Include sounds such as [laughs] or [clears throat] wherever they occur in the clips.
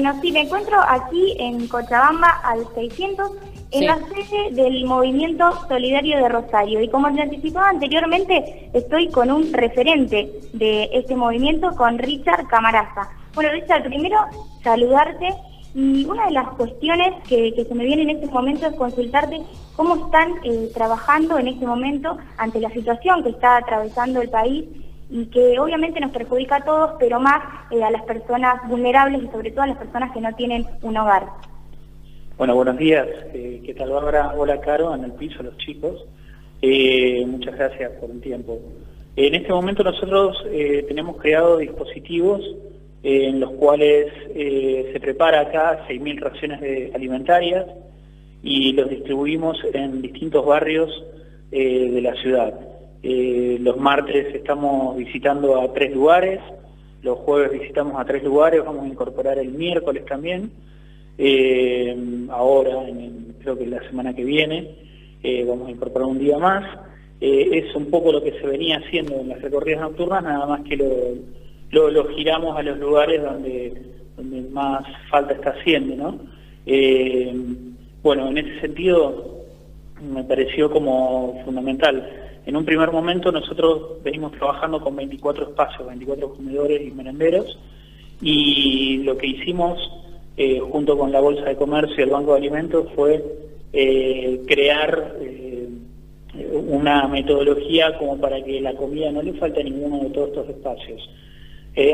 Bueno, sí, me encuentro aquí en Cochabamba al 600, en la sede del Movimiento Solidario de Rosario. Y como te anticipaba anteriormente, estoy con un referente de este movimiento, con Richard Camaraza. Bueno, Richard, primero saludarte y una de las cuestiones que, se me viene en este momento es consultarte cómo están eh, trabajando en este momento ante la situación que está atravesando el país y que obviamente nos perjudica a todos, pero más eh, a las personas vulnerables y sobre todo a las personas que no tienen un hogar. Bueno, buenos días. Eh, ¿Qué tal, Bárbara? Hola, Caro, en el piso, los chicos. Eh, muchas gracias por el tiempo. En este momento nosotros tenemos creado dispositivos en los cuales se prepara acá 6.000 raciones alimentarias y los distribuimos en distintos barrios de la ciudad. Eh, los martes estamos visitando a tres lugares, los jueves visitamos a tres lugares, vamos a incorporar el miércoles también, eh, ahora, creo que la semana que viene, eh, vamos a incorporar un día más. es un poco lo que se venía haciendo en las recorridas nocturnas, nada más que lo, lo, giramos a los lugares donde, donde más falta está haciendo, ¿no? bueno, en ese sentido me pareció como fundamental en un primer momento nosotros venimos trabajando con 24 espacios, 24 comedores y merenderos, y lo que hicimos eh, junto con la Bolsa de Comercio y el Banco de Alimentos fue eh, crear eh, una metodología como para que la comida no le falte a ninguno de todos estos espacios.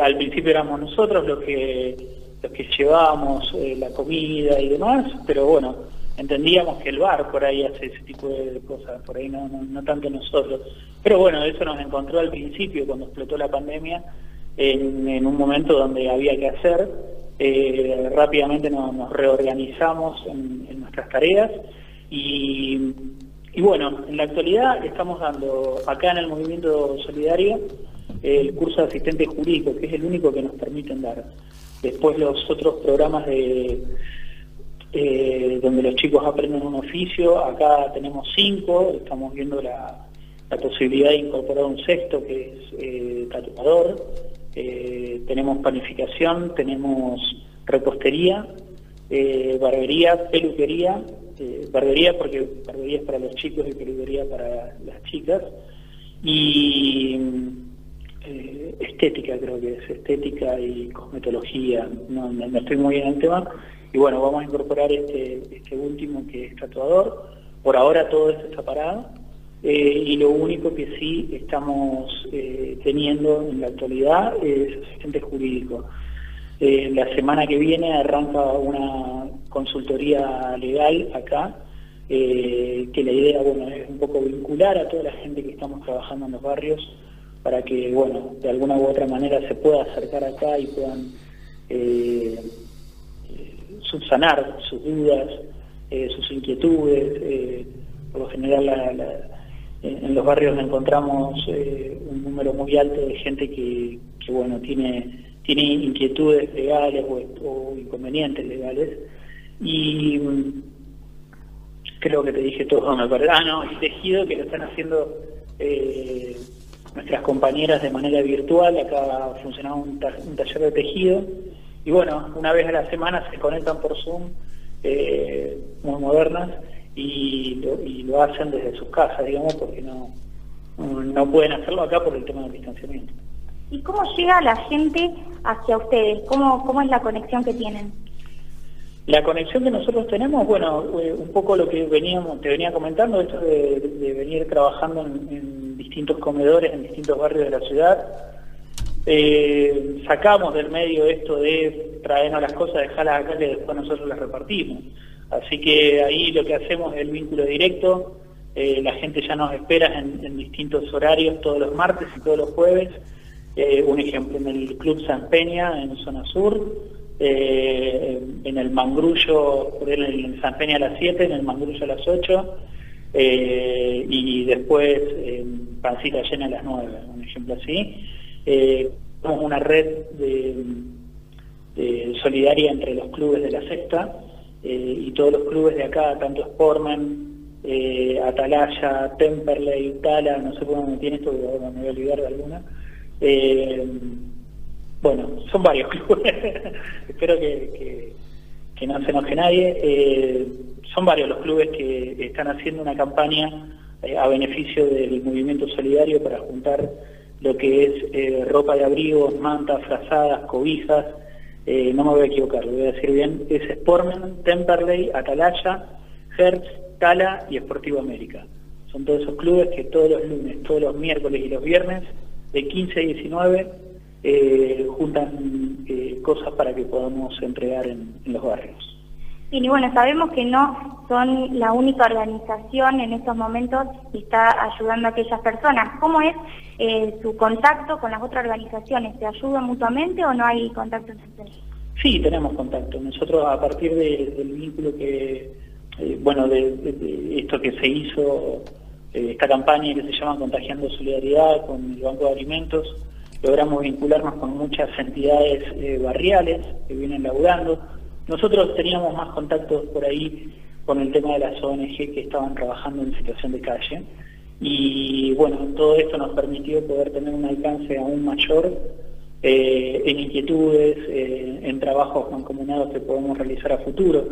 al principio éramos nosotros los que, los que llevábamos la comida y demás, pero bueno, entendíamos que el bar por ahí hace ese tipo de cosas, por ahí no, tanto nosotros. Pero bueno, eso nos encontró al principio cuando explotó la pandemia, en, un momento donde había que hacer, eh, rápidamente nos, reorganizamos en, nuestras tareas y, y, bueno, en la actualidad estamos dando acá en el Movimiento Solidario el curso de asistente jurídico, que es el único que nos permiten dar. Después los otros programas de eh, donde los chicos aprenden un oficio. Acá tenemos cinco, estamos viendo la, posibilidad de incorporar un sexto que es eh, tatuador. Eh, tenemos panificación, tenemos repostería, barbería, peluquería, barbería porque barbería es para los chicos y peluquería para las chicas. Y estética creo que es, estética y cosmetología, no, no estoy muy bien en el tema, y bueno, vamos a incorporar este, este último que es tatuador. Por ahora todo esto está parado. Eh, y lo único que sí estamos eh, teniendo en la actualidad es asistente jurídico. Eh, la semana que viene arranca una consultoría legal acá, que la idea bueno, es un poco vincular a toda la gente que estamos trabajando en los barrios para que bueno, de alguna u otra manera se pueda acercar acá y puedan subsanar sus dudas, eh, sus inquietudes. Eh, por lo general en los barrios encontramos eh, un número muy alto de gente que, bueno tiene tiene inquietudes legales o, inconvenientes legales. Y mm, creo que te dije todo me parece. Ah no el tejido que lo están haciendo nuestras compañeras de manera virtual. Acá funcionaba un taller de tejido y bueno, una vez a la semana se conectan por Zoom, eh, muy modernas, y lo, hacen desde sus casas, digamos, porque no, no pueden hacerlo acá por el tema del distanciamiento. ¿Y cómo llega la gente hacia ustedes? ¿Cómo, cómo es la conexión que tienen? La conexión que nosotros tenemos, bueno, eh, un poco lo que veníamos, te venía comentando, esto de, venir trabajando en distintos comedores, en distintos barrios de la ciudad, eh, sacamos del medio esto de traernos las cosas, dejarlas acá y después nosotros las repartimos. Así que ahí lo que hacemos es el vínculo directo, eh, la gente ya nos espera en, distintos horarios todos los martes y todos los jueves. Eh, un ejemplo, en el Club San Peña, en zona sur, en el Mangrullo, en San Peña a las 7, en el Mangrullo a las 8, y después en Pancita Llena a las 9, un ejemplo así eh, una red de, solidaria entre los clubes de la sexta eh, y todos los clubes de acá, tanto Sportman, eh, Atalaya, Temperley, Tala, no sé cómo me tiene esto, me voy a olvidar de alguna. Eh, Bueno, son varios [laughs] clubes, espero que, que, no se enoje nadie. Eh, son varios los clubes que están haciendo una campaña a beneficio del movimiento solidario para juntar lo que es eh, ropa de abrigo, mantas, frazadas, cobijas, no me voy a equivocar, lo voy a decir bien, es Sportman, Temperley, Atalaya, Hertz, Tala y Esportivo América. Son todos esos clubes que todos los lunes, todos los miércoles y los viernes, de 15 a 19, eh, juntan eh, cosas para que podamos entregar en, los barrios. Y bueno, sabemos que no son la única organización en estos momentos que está ayudando a aquellas personas. ¿Cómo es eh, su contacto con las otras organizaciones? ¿Se ayudan mutuamente o no hay contacto entre Sí, tenemos contacto. Nosotros a partir del vínculo que, bueno, de, esto que se hizo, esta campaña que se llama Contagiando Solidaridad con el Banco de Alimentos, logramos vincularnos con muchas entidades eh, barriales que vienen laburando. Nosotros teníamos más contactos por ahí con el tema de las ONG que estaban trabajando en situación de calle. Y bueno, todo esto nos permitió poder tener un alcance aún mayor eh, en inquietudes, eh, en trabajos mancomunados que podemos realizar a futuro.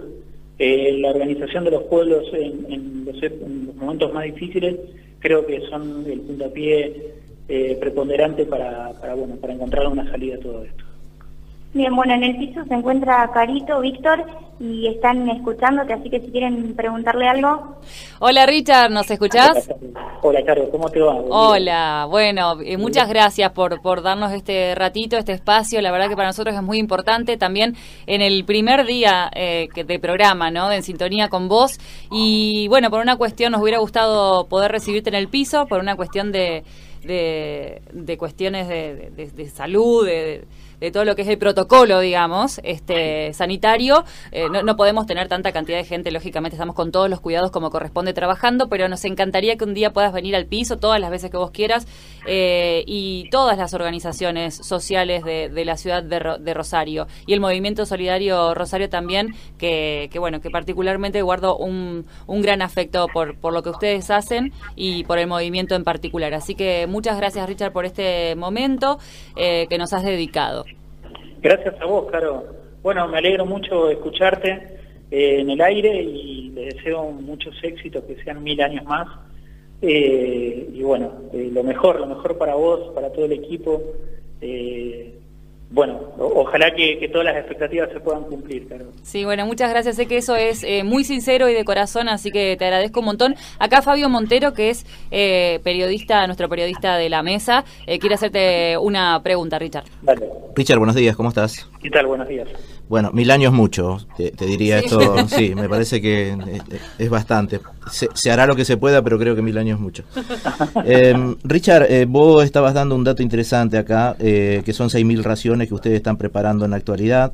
la organización de los pueblos en, los, en los momentos más difíciles creo que son el puntapié eh, preponderante para, bueno, para encontrar una salida a todo esto. Bien, bueno, en el piso se encuentra Carito, Víctor, y están escuchándote, así que si quieren preguntarle algo. Hola Richard, ¿nos escuchás? Hola Caro, ¿cómo te va? Hola, bueno, eh, muchas gracias por, por darnos este ratito, este espacio, la verdad que para nosotros es muy importante también en el primer día eh, de programa, ¿no? De En Sintonía con vos, y bueno, por una cuestión nos hubiera gustado poder recibirte en el piso, por una cuestión de de, de cuestiones de, de salud, de, de todo lo que es el protocolo, digamos, este sanitario. Eh, no, podemos tener tanta cantidad de gente, lógicamente estamos con todos los cuidados como corresponde trabajando, pero nos encantaría que un día puedas venir al piso todas las veces que vos quieras eh, y todas las organizaciones sociales de, la ciudad de, Rosario y el Movimiento Solidario Rosario también, que, bueno, que particularmente guardo un, un gran afecto por, por lo que ustedes hacen y por el movimiento en particular. Así que muchas gracias Richard por este momento eh, que nos has dedicado. Gracias a vos, Caro. Bueno, me alegro mucho escucharte eh, en el aire y le deseo muchos éxitos, que sean mil años más. Eh, y bueno, eh, lo mejor, lo mejor para vos, para todo el equipo bueno, ojalá que, todas las expectativas se puedan cumplir. Sí, bueno, muchas gracias. Sé que eso es eh, muy sincero y de corazón, así que te agradezco un montón. Acá Fabio Montero, que es eh, periodista, nuestro periodista de la mesa, eh, quiere hacerte una pregunta, Richard. Richard, buenos días, ¿cómo estás? ¿Qué tal? Buenos días. Bueno, mil años mucho, te, diría esto, [laughs] sí, me parece que es, bastante. Se, hará lo que se pueda, pero creo que mil años mucho. Em, Richard, eh, vos estabas dando un dato interesante acá, eh, que son seis mil raciones que ustedes están preparando en la actualidad.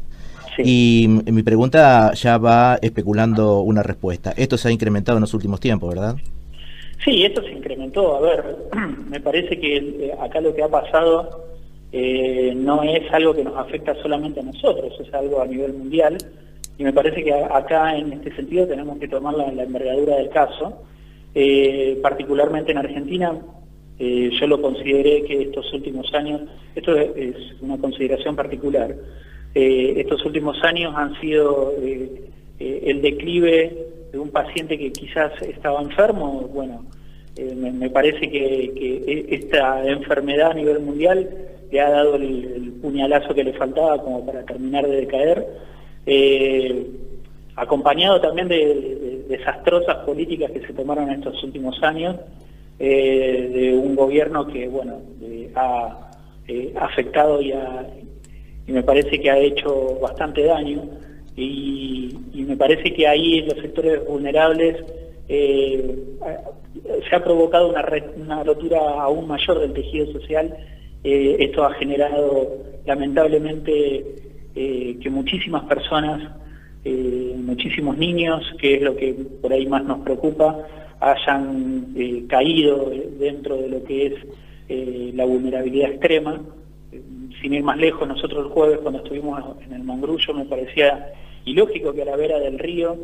Y mi pregunta ya va especulando una respuesta. Esto se ha incrementado en los últimos tiempos, ¿verdad? Sí, esto se incrementó. A ver, [clears throat] me parece que eh, acá lo que ha pasado eh, no es algo que nos afecta solamente a nosotros, es algo a nivel mundial y me parece que acá en este sentido tenemos que tomar la, envergadura del caso. Eh, particularmente en Argentina, eh, yo lo consideré que estos últimos años, esto es, una consideración particular, estos últimos años han sido el declive de un paciente que quizás estaba enfermo, bueno, me, parece que esta enfermedad a nivel mundial le ha dado el, puñalazo que le faltaba como para terminar de decaer, eh, acompañado también de, desastrosas políticas que se tomaron en estos últimos años, eh, de un gobierno que, bueno, ha eh, afectado y, y me parece que ha hecho bastante daño, y, me parece que ahí en los sectores vulnerables se ha provocado una rotura aún mayor del tejido social eh, esto ha generado lamentablemente eh, que muchísimas personas, eh, muchísimos niños, que es lo que por ahí más nos preocupa, hayan caído dentro de lo que es la vulnerabilidad extrema. Sin ir más lejos, nosotros el jueves cuando estuvimos en el Mangrullo me parecía ilógico que a la vera del río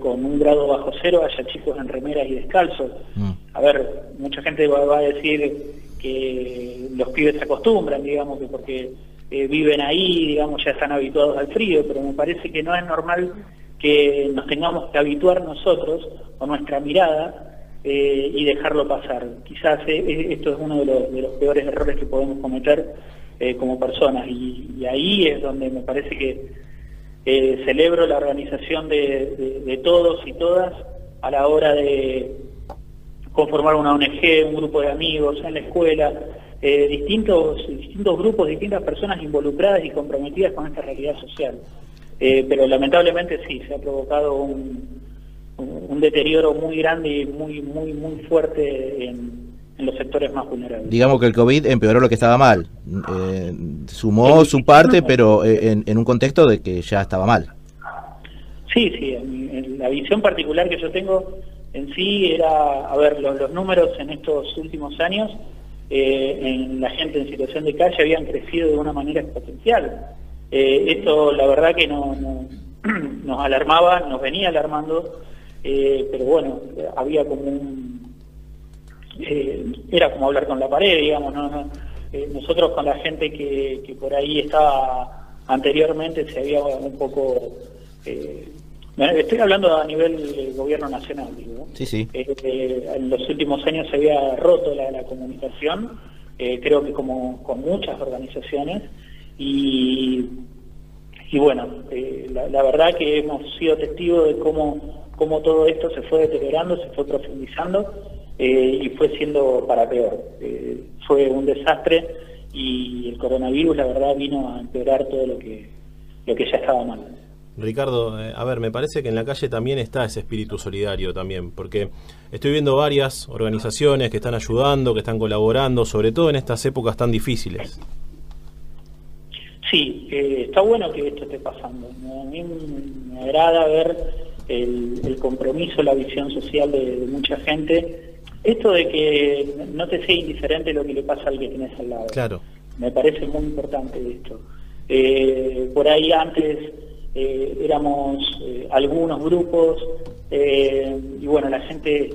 con un grado bajo cero haya chicos en remeras y descalzos. Mm. A ver, mucha gente va, a decir que los pibes se acostumbran, digamos, que porque viven ahí, digamos, ya están habituados al frío, pero me parece que no es normal que nos tengamos que habituar nosotros con nuestra mirada y dejarlo pasar. Quizás esto es uno de los, de los, peores errores que podemos cometer como personas y, ahí es donde me parece que celebro la organización de todos y todas a la hora de conformar una ONG, un grupo de amigos en la escuela, eh, distintos, distintos grupos, distintas personas involucradas y comprometidas con esta realidad social. Eh, pero lamentablemente sí, se ha provocado un, un, deterioro muy grande y muy, muy, muy fuerte en, los sectores más vulnerables. Digamos que el COVID empeoró lo que estaba mal. Eh, sumó su parte, pero en, en, un contexto de que ya estaba mal. Sí, sí. En, la visión particular que yo tengo en sí era, a ver, los, números en estos últimos años eh, en la gente en situación de calle habían crecido de una manera exponencial. Eh, esto la verdad que no, [clears throat] nos alarmaba, nos venía alarmando, eh, pero bueno, había como un... era como hablar con la pared, digamos, nosotros con la gente que, que, por ahí estaba anteriormente se había un poco estoy hablando a nivel gobierno nacional, digo. Sí, sí. Eh, eh, en los últimos años se había roto la, comunicación, eh, creo que como con muchas organizaciones, y, y bueno, la, verdad que hemos sido testigos de cómo, cómo todo esto se fue deteriorando, se fue profundizando y fue siendo para peor. fue un desastre y el coronavirus, la verdad, vino a empeorar todo lo que, lo que ya estaba mal. Ricardo, eh, a ver, me parece que en la calle también está ese espíritu solidario también, porque estoy viendo varias organizaciones que están ayudando, que están colaborando, sobre todo en estas épocas tan difíciles. Sí, eh, está bueno que esto esté pasando. A mí me agrada ver el, compromiso, la visión social de, mucha gente. Esto de que no te sea indiferente lo que le pasa al que tienes al lado. Claro. Me parece muy importante esto. Eh, por ahí antes eh, éramos eh, algunos grupos eh, y bueno, la gente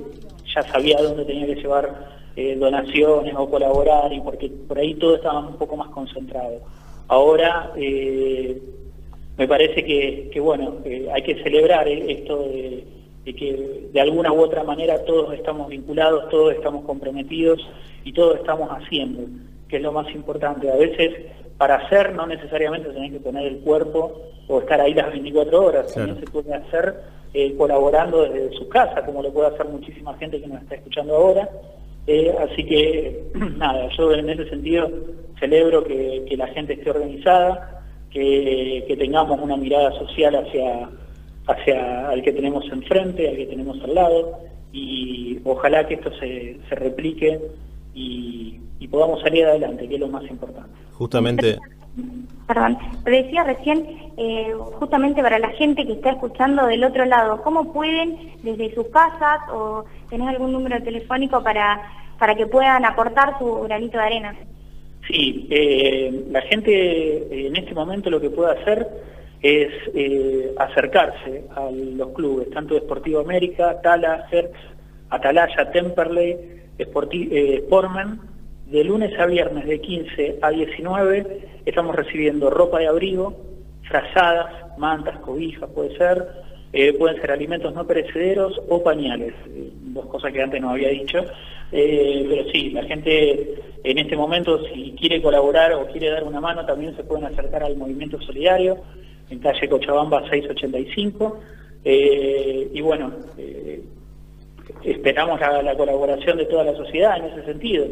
ya sabía dónde tenía que llevar donaciones o colaborar y porque por ahí todo estaba un poco más concentrado. Ahora me parece que, bueno, hay que celebrar esto de, que de alguna u otra manera todos estamos vinculados, todos estamos comprometidos y todos estamos haciendo, que es lo más importante. A veces para hacer no necesariamente tenés que poner el cuerpo o estar ahí las 24 horas, también se puede hacer eh, colaborando desde su casa, como lo puede hacer muchísima gente que nos está escuchando ahora. Eh, así que, [clears throat] nada, yo en ese sentido celebro que, la gente esté organizada, que, tengamos una mirada social hacia, hacia el que tenemos enfrente, al que tenemos al lado, y ojalá que esto se, se replique y, y podamos salir adelante, que es lo más importante. Justamente perdón, decía recién, eh, justamente para la gente que está escuchando del otro lado, ¿cómo pueden desde sus casas o tenés algún número telefónico para, para que puedan aportar su granito de arena? Sí, eh, la gente eh, en este momento lo que puede hacer es acercarse a los clubes, tanto de Sportivo América, Tala, Hertz, Atalaya, Temperley, Sportman, de lunes a viernes de 15 a 19 estamos recibiendo ropa de abrigo, frazadas, mantas, cobijas, puede ser, eh, pueden ser alimentos no perecederos o pañales, eh, dos cosas que antes no había dicho. Eh, pero sí, la gente en este momento si quiere colaborar o quiere dar una mano también se pueden acercar al movimiento solidario en calle Cochabamba 685 y bueno, esperamos la, la, colaboración de toda la sociedad en ese sentido.